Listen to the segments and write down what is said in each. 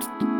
Bye.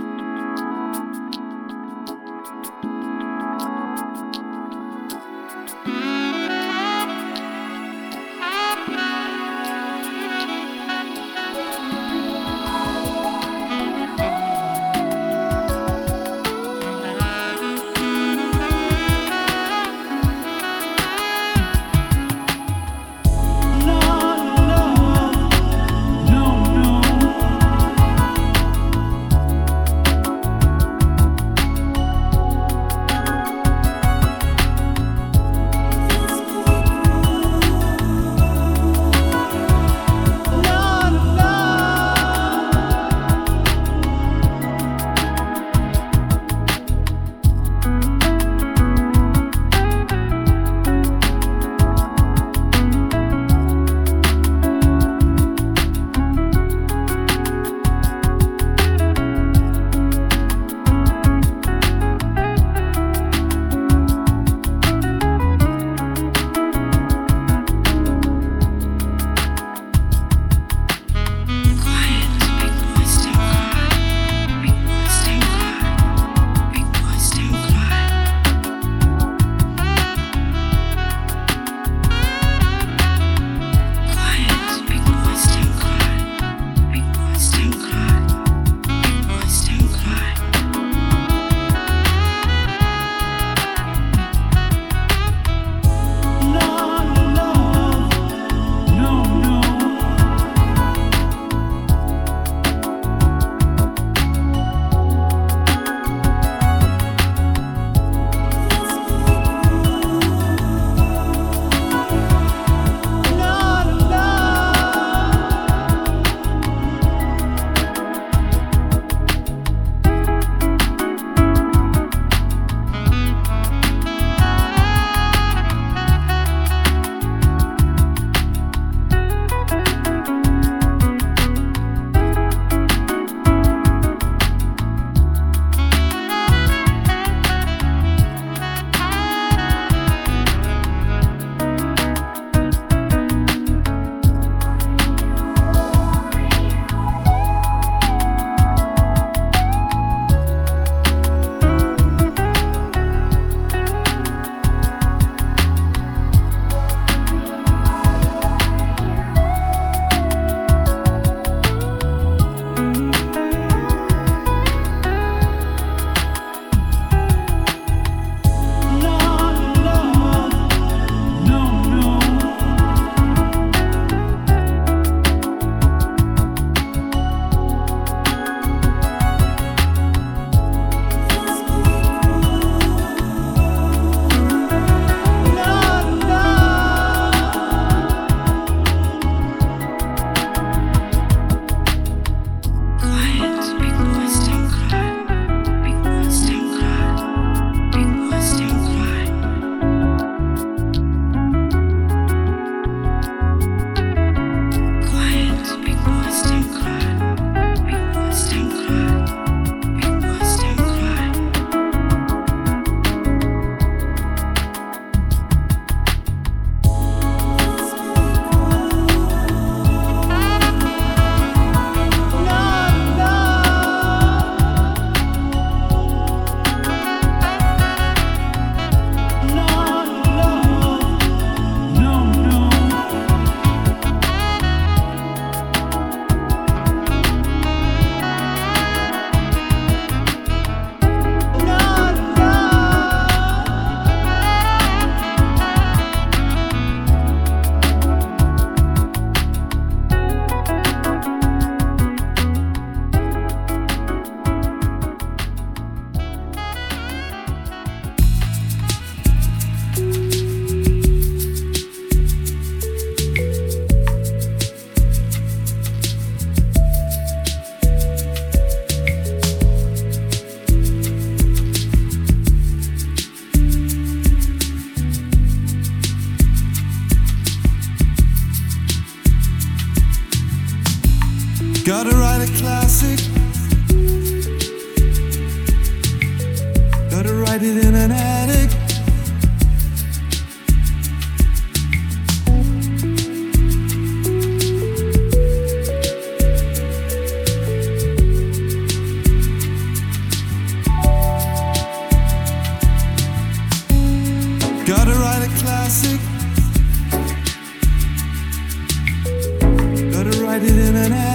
didn't ask.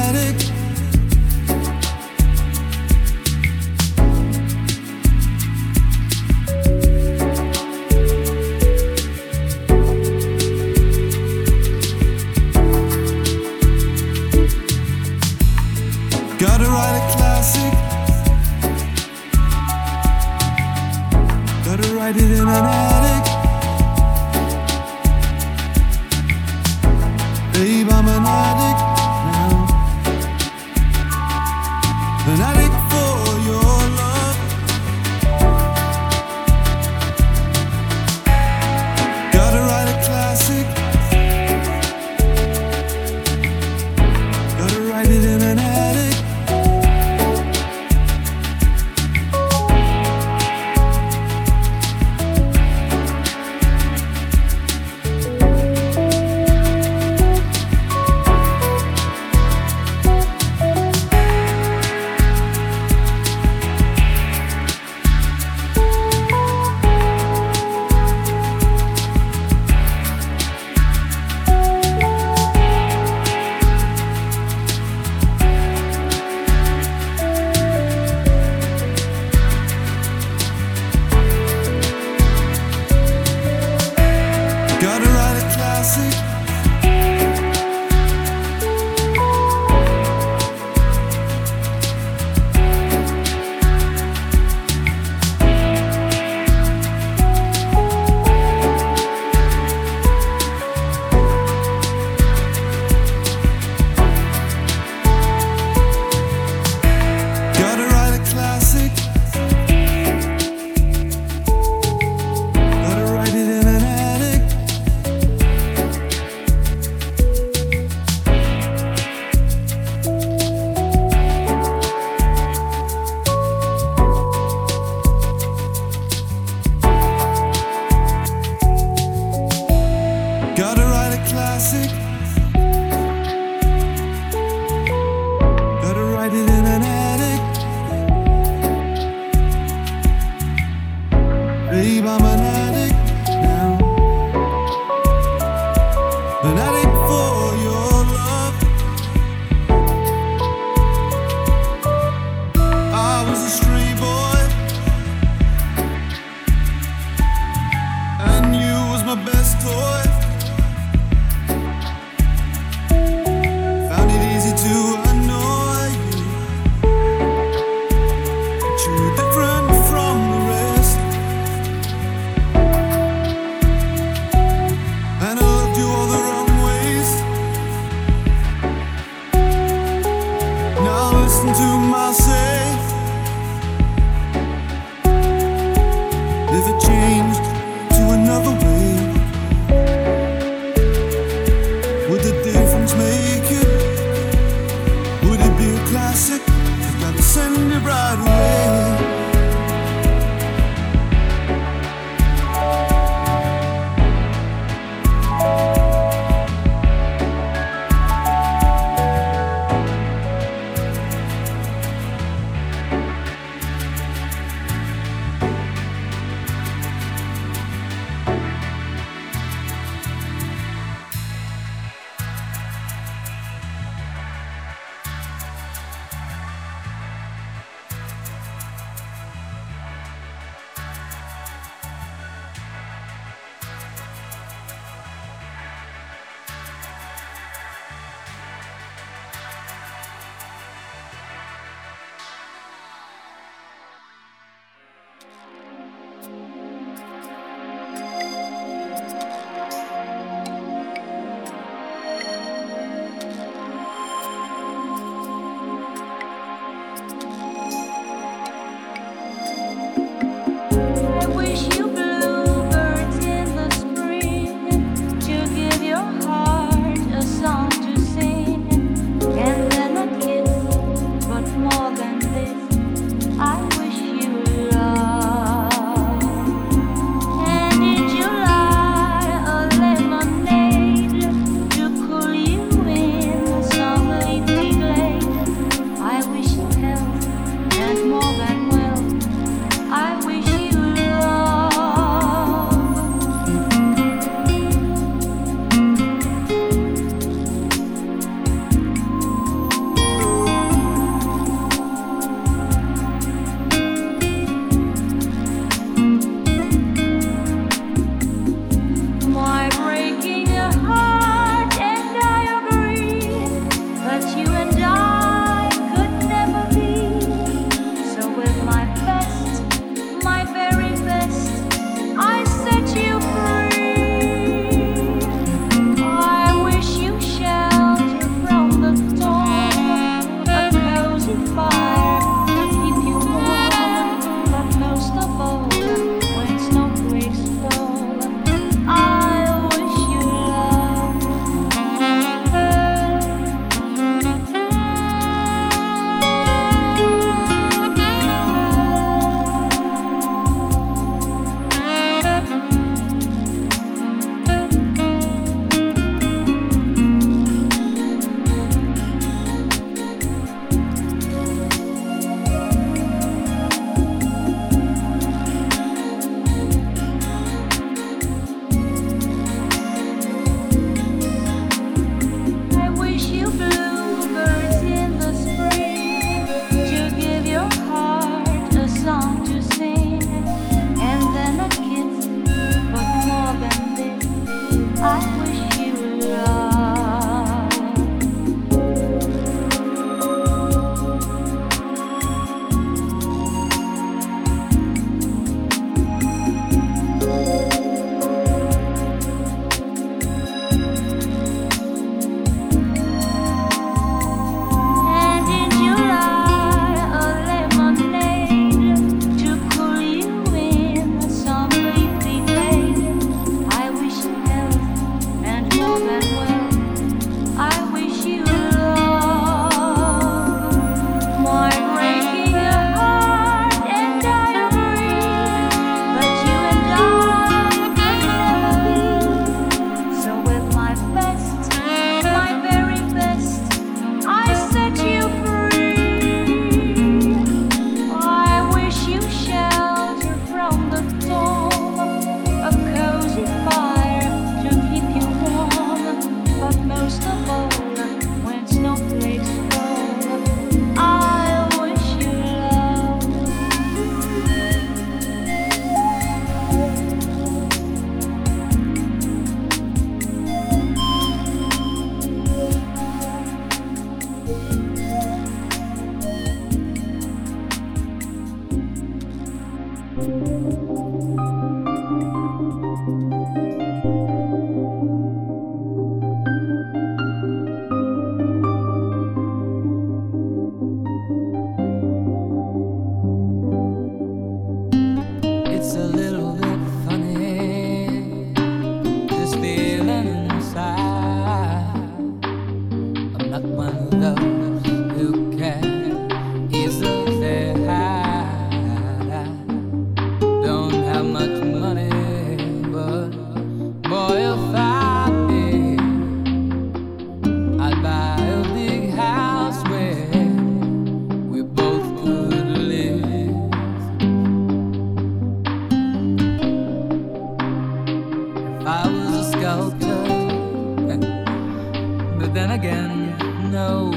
know,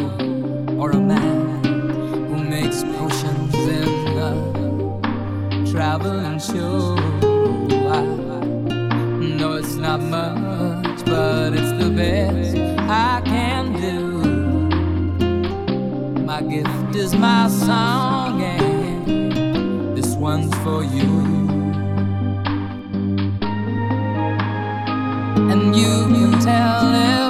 or a man who makes potions in the traveling show. I know it's not much, but it's the best I can do. My gift is my song, and this one's for you. and you can tell it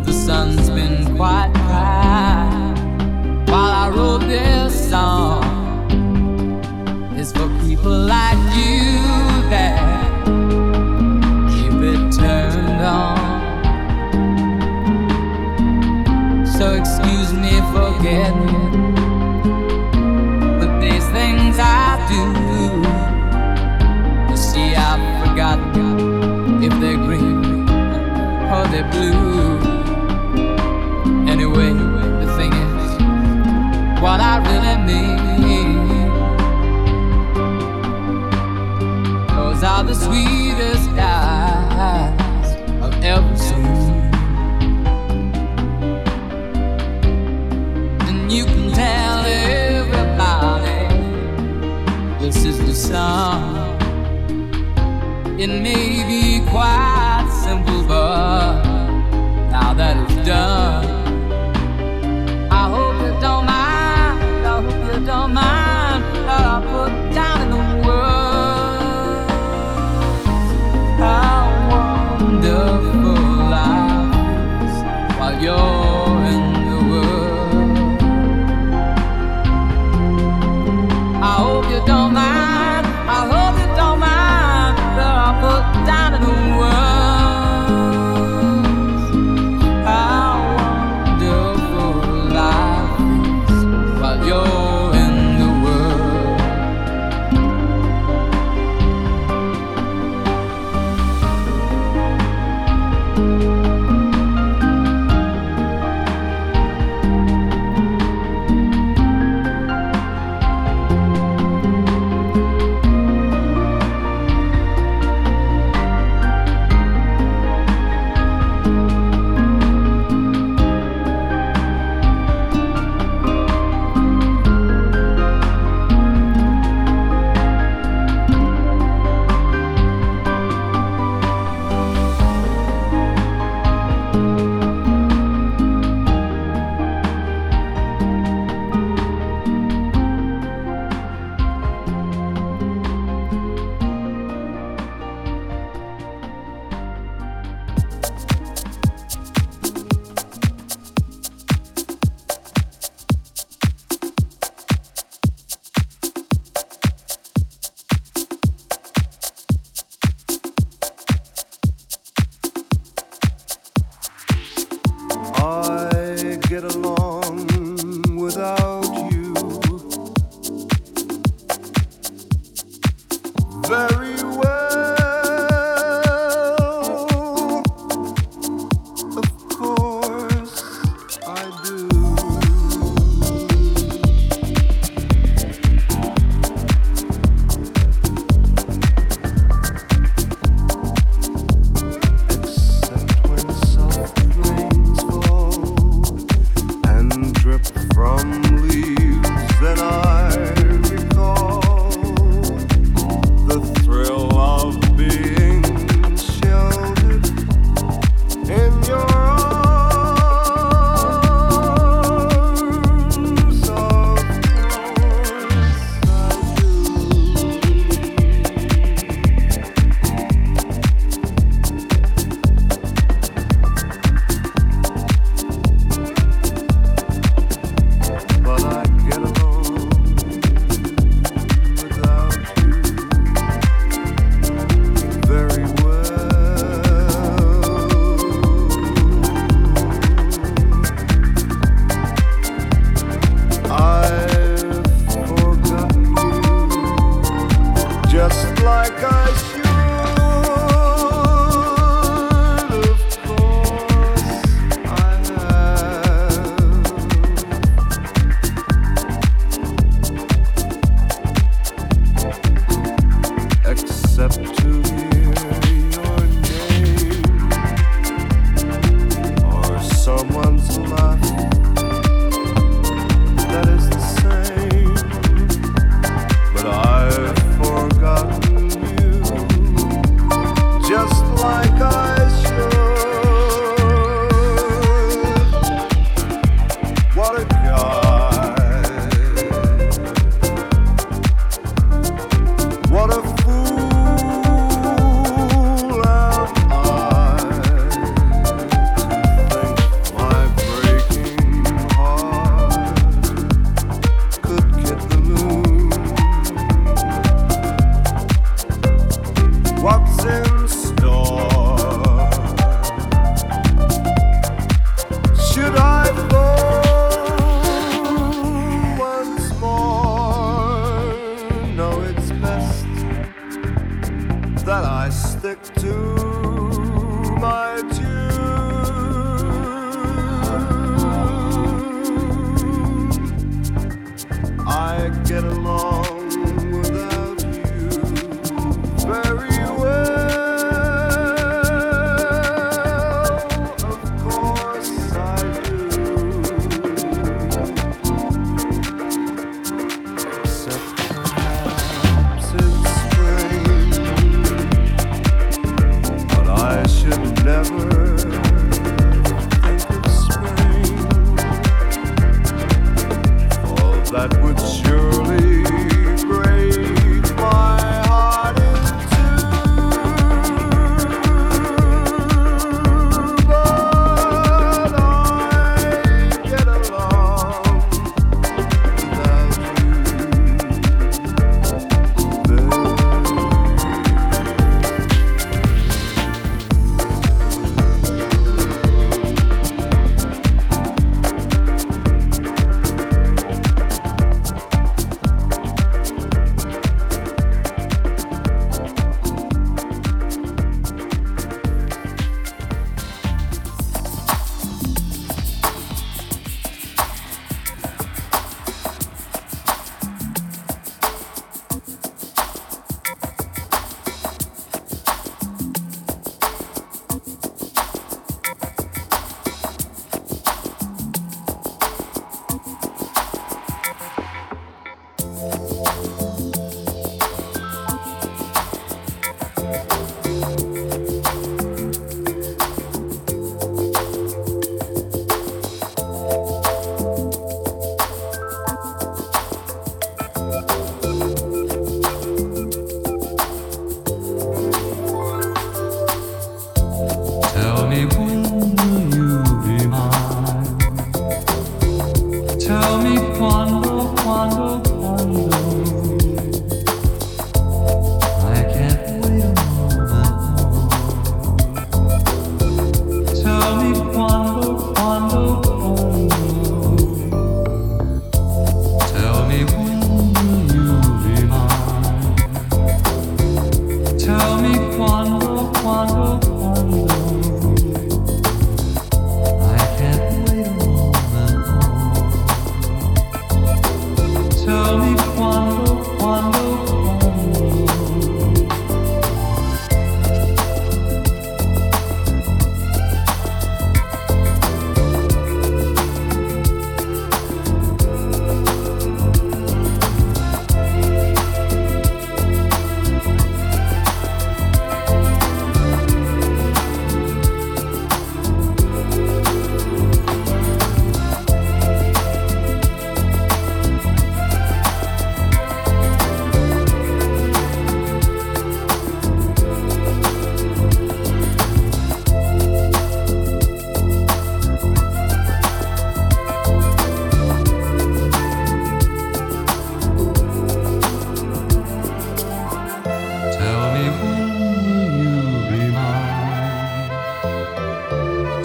but the sun's been quite bright while I wrote this song.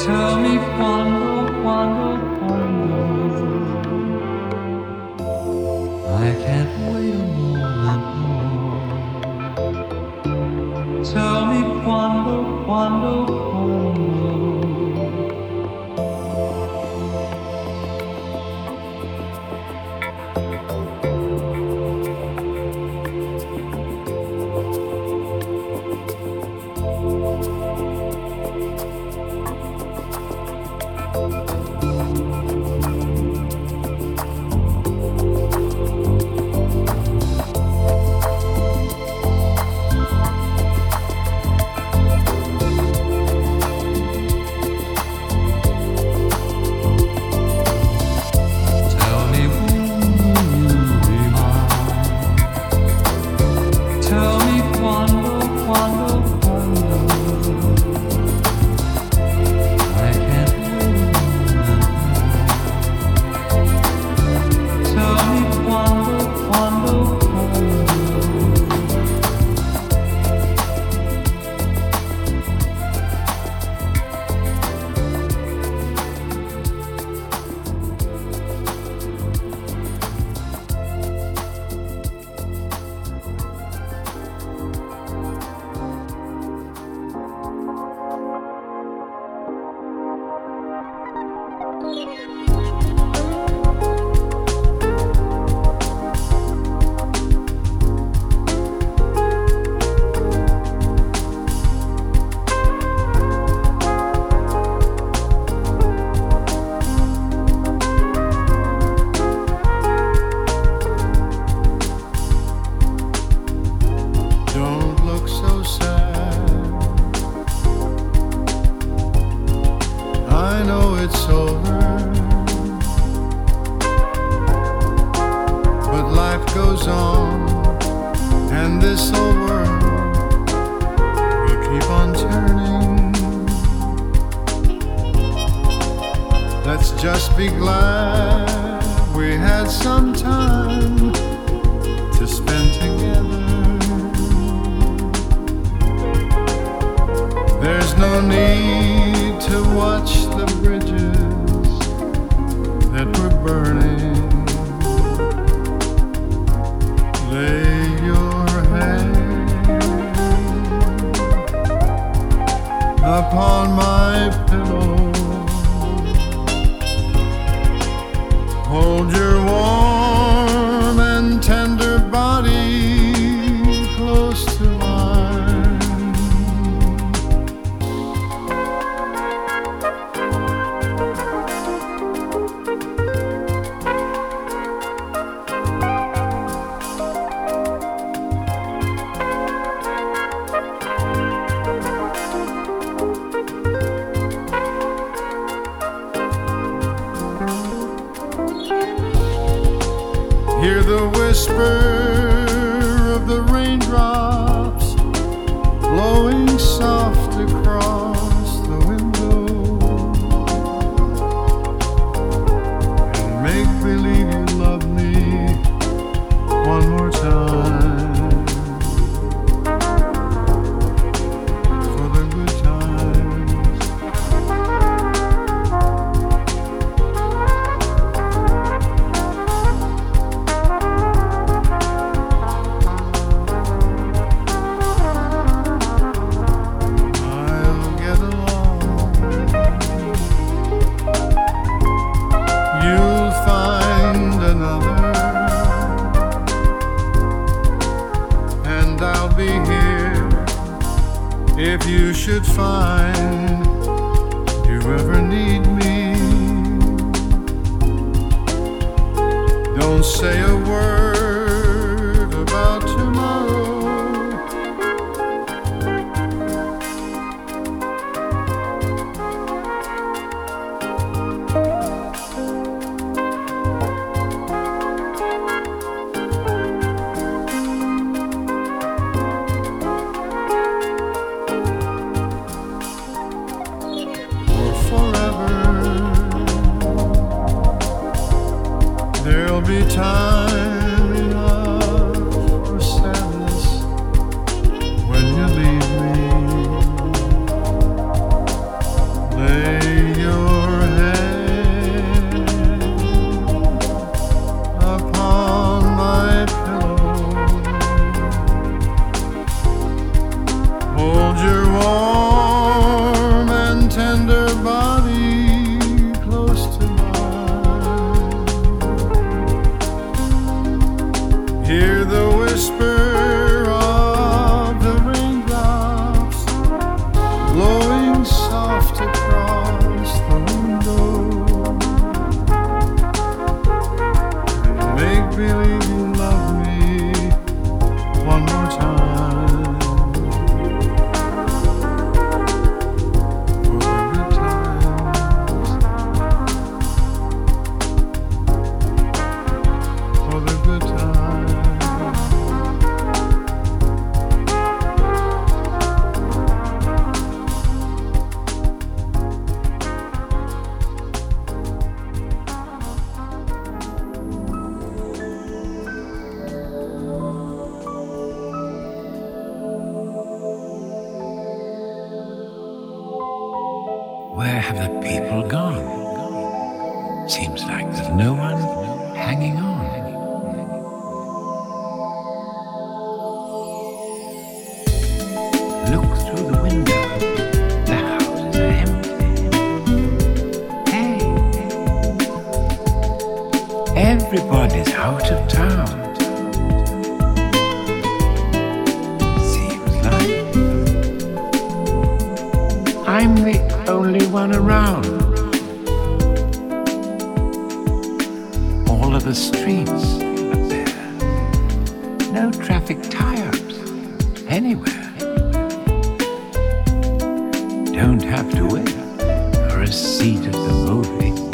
Tell me one more, one more. don't have to wait for a seat at the movie.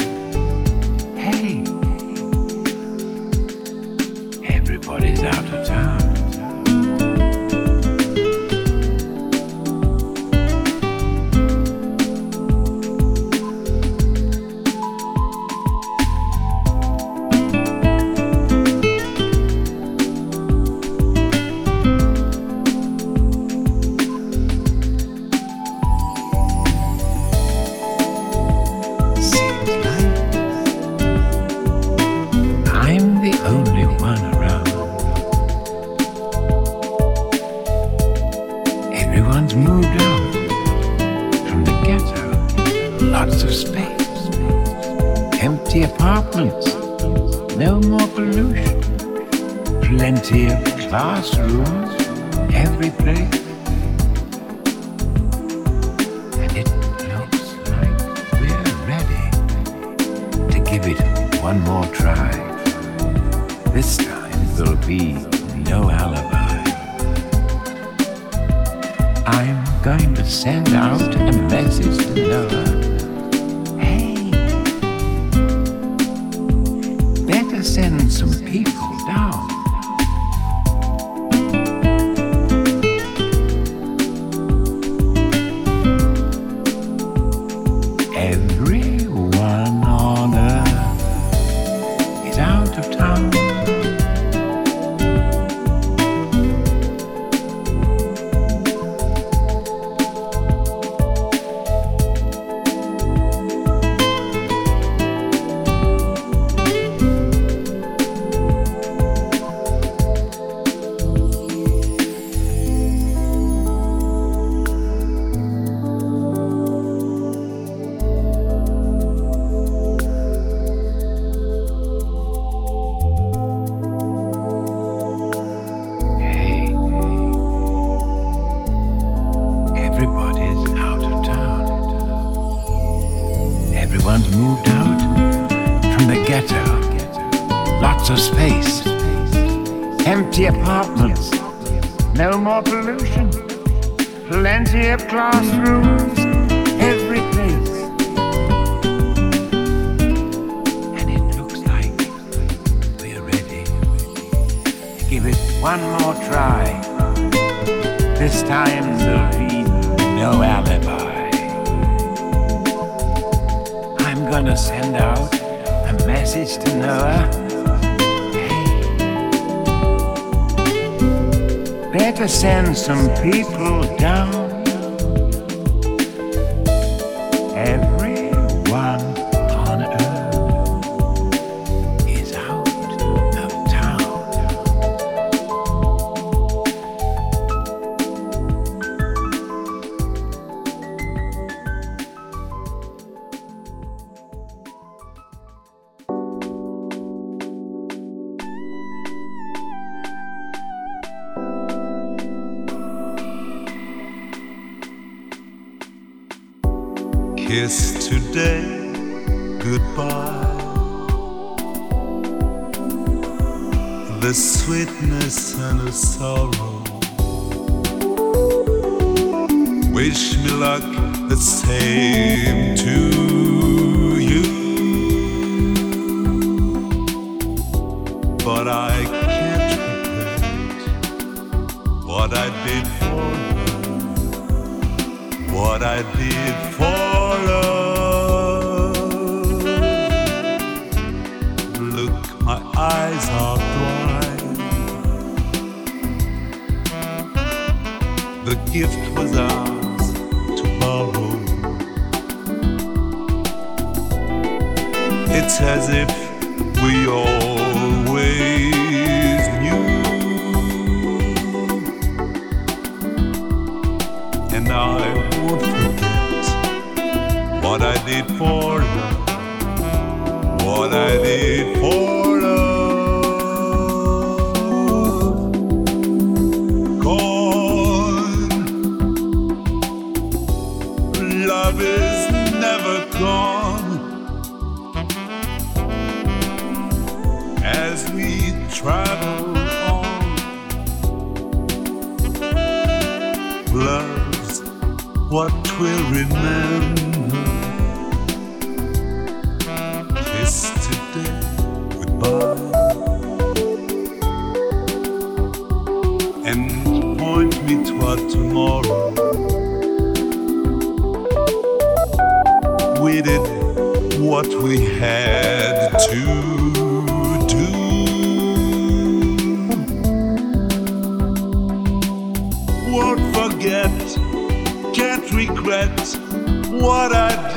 kiss today goodbye. The sweetness and the sorrow. Wish me luck the same to you. But I can't regret what I did for you what I did for love. Look, my eyes are blind. The gift was ours to borrow. It's as if we all did for love, what I did for love. Gone. Love is never gone. As we travel on, love's what we'll remember. what we had to do. Won't forget, can't regret what I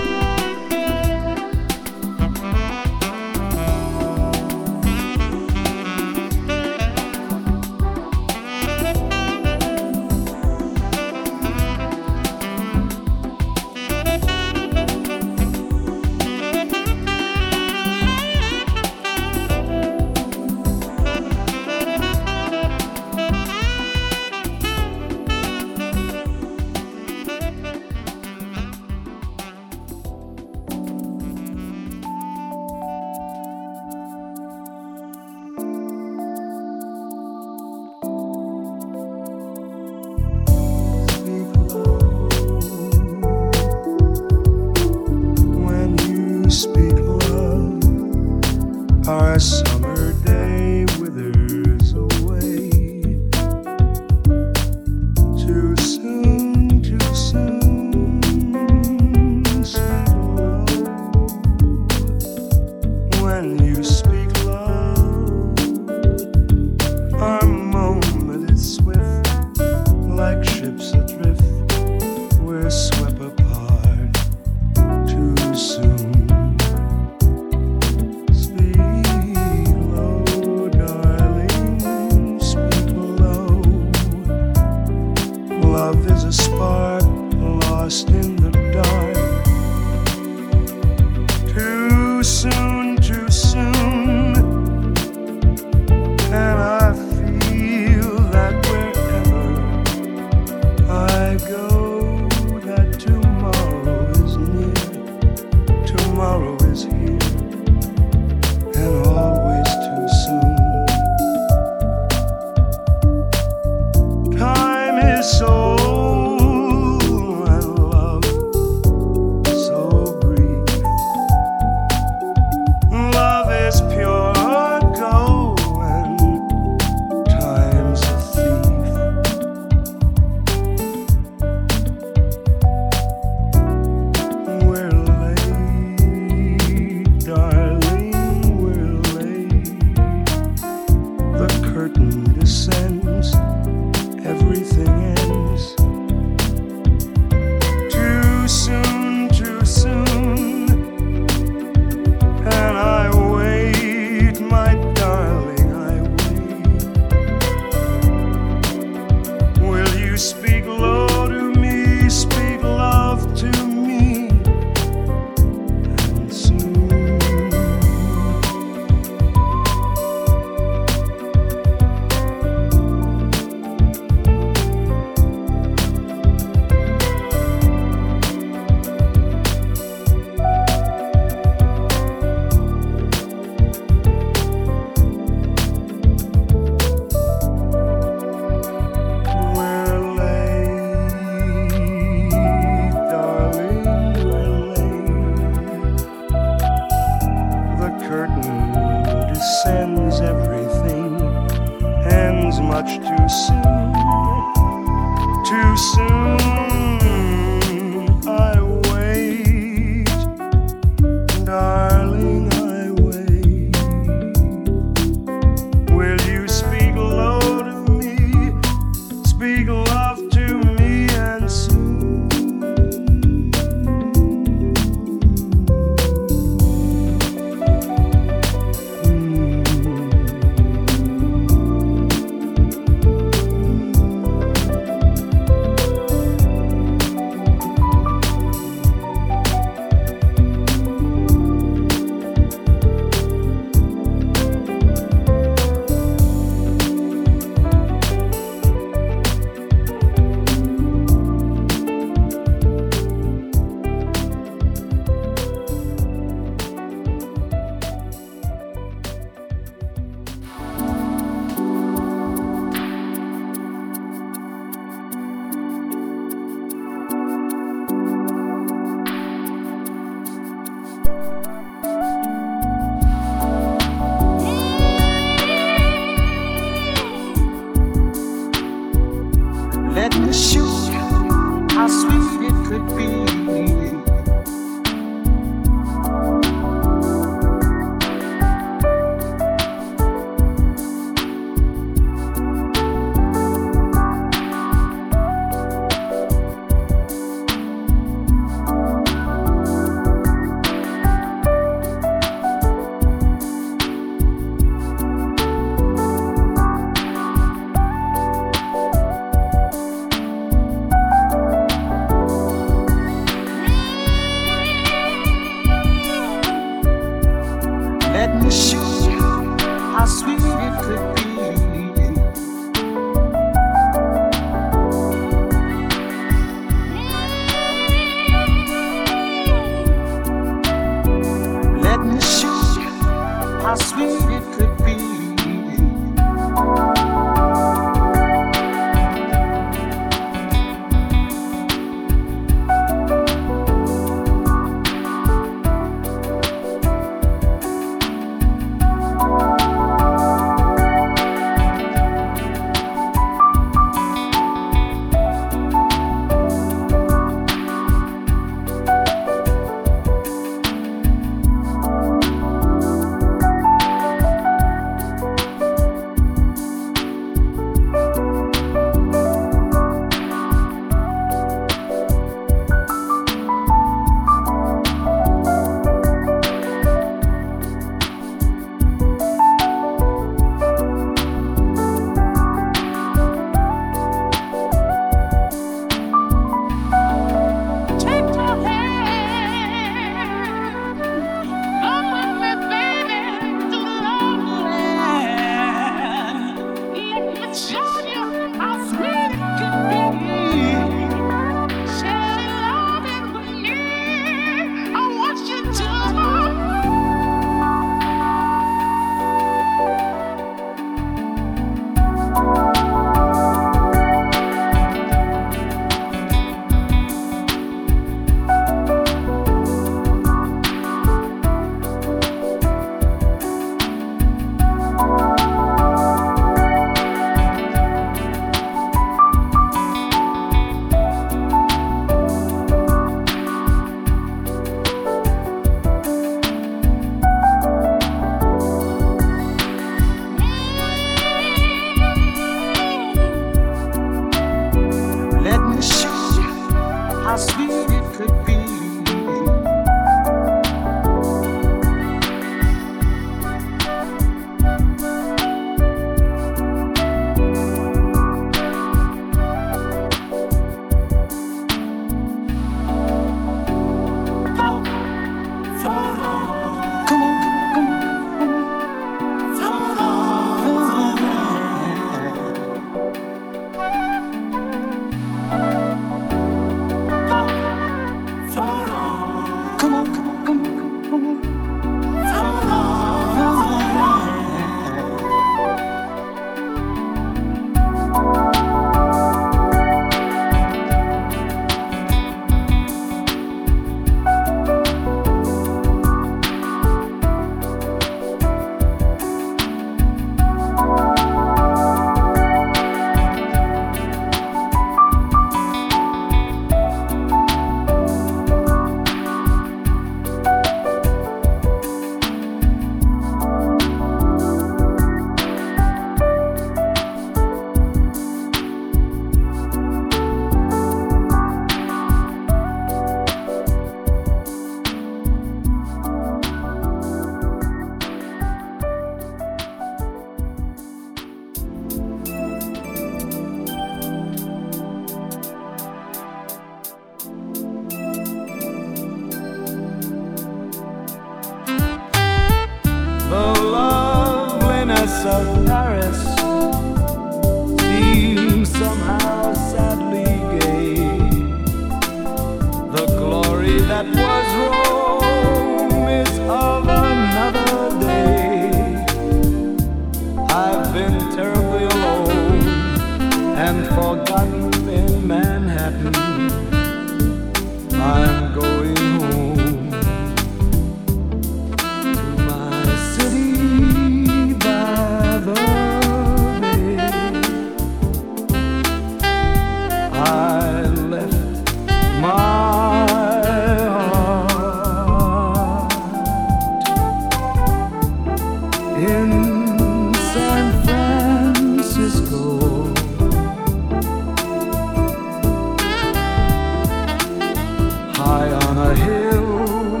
high on a hill.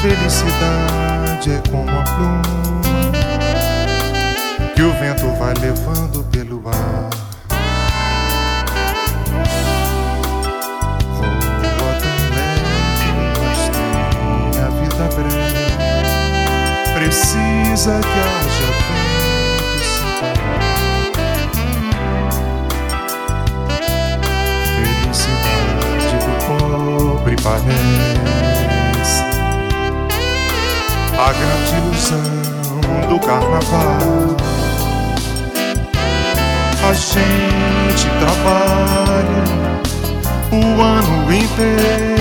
felicidade é como a pluma que o vento vai levando pelo ar. Voa tão leve, mas tem a vida breve. Precisa que haja vento. Felicidade do pobre parente a grande ilusão do carnaval. A gente trabalha o ano inteiro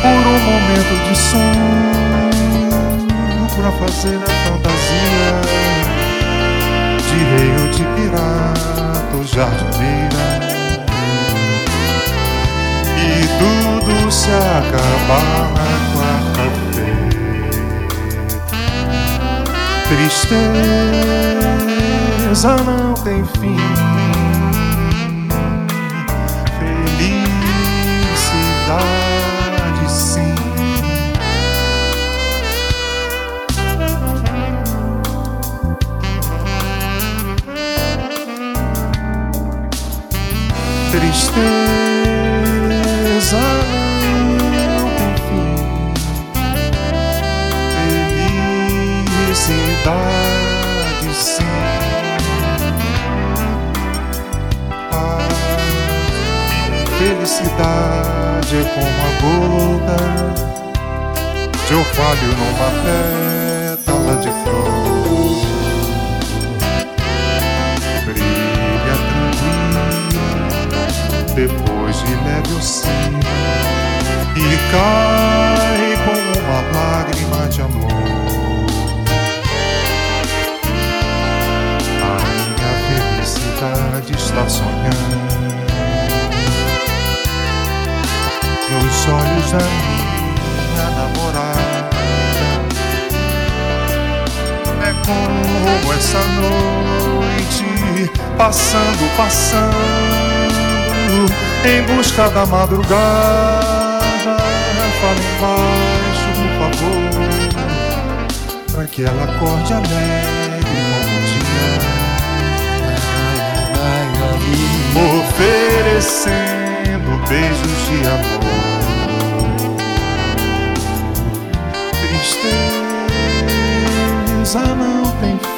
por um momento de sonho pra fazer a fantasia de rei ou de pirata ou jardineira. E tudo se acabar Tristeza não tem fim. Felicidade sim. Tristeza Felicidade sim. A felicidade é como a gota de orvalho numa pétala de flor. Brilha tranquila depois de leve oscila e cai como uma lágrima de amor. Felicidade está sonhando nos olhos da minha namorada. É como essa noite passando, passando em busca da madrugada. Fala embaixo, por favor, para que ela acorde alegre Oferecendo beijos de amor. Tristeza não tem fim.